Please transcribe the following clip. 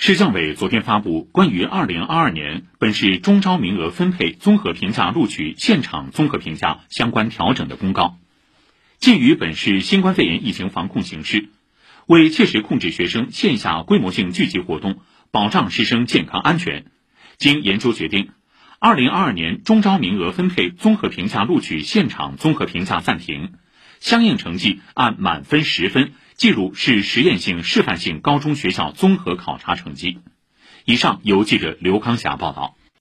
市教委昨天发布关于二零二二年本市中招名额分配综合评价录取现场综合评价相关调整的公告。鉴于本市新冠肺炎疫情防控形势，为切实控制学生线下规模性聚集活动，保障师生健康安全，经研究决定，二零二二年中招名额分配综合评价录取现场综合评价暂停，相应成绩按满分十分。记录市实验性示范性高中学校综合考察成绩。以上由记者刘康霞报道。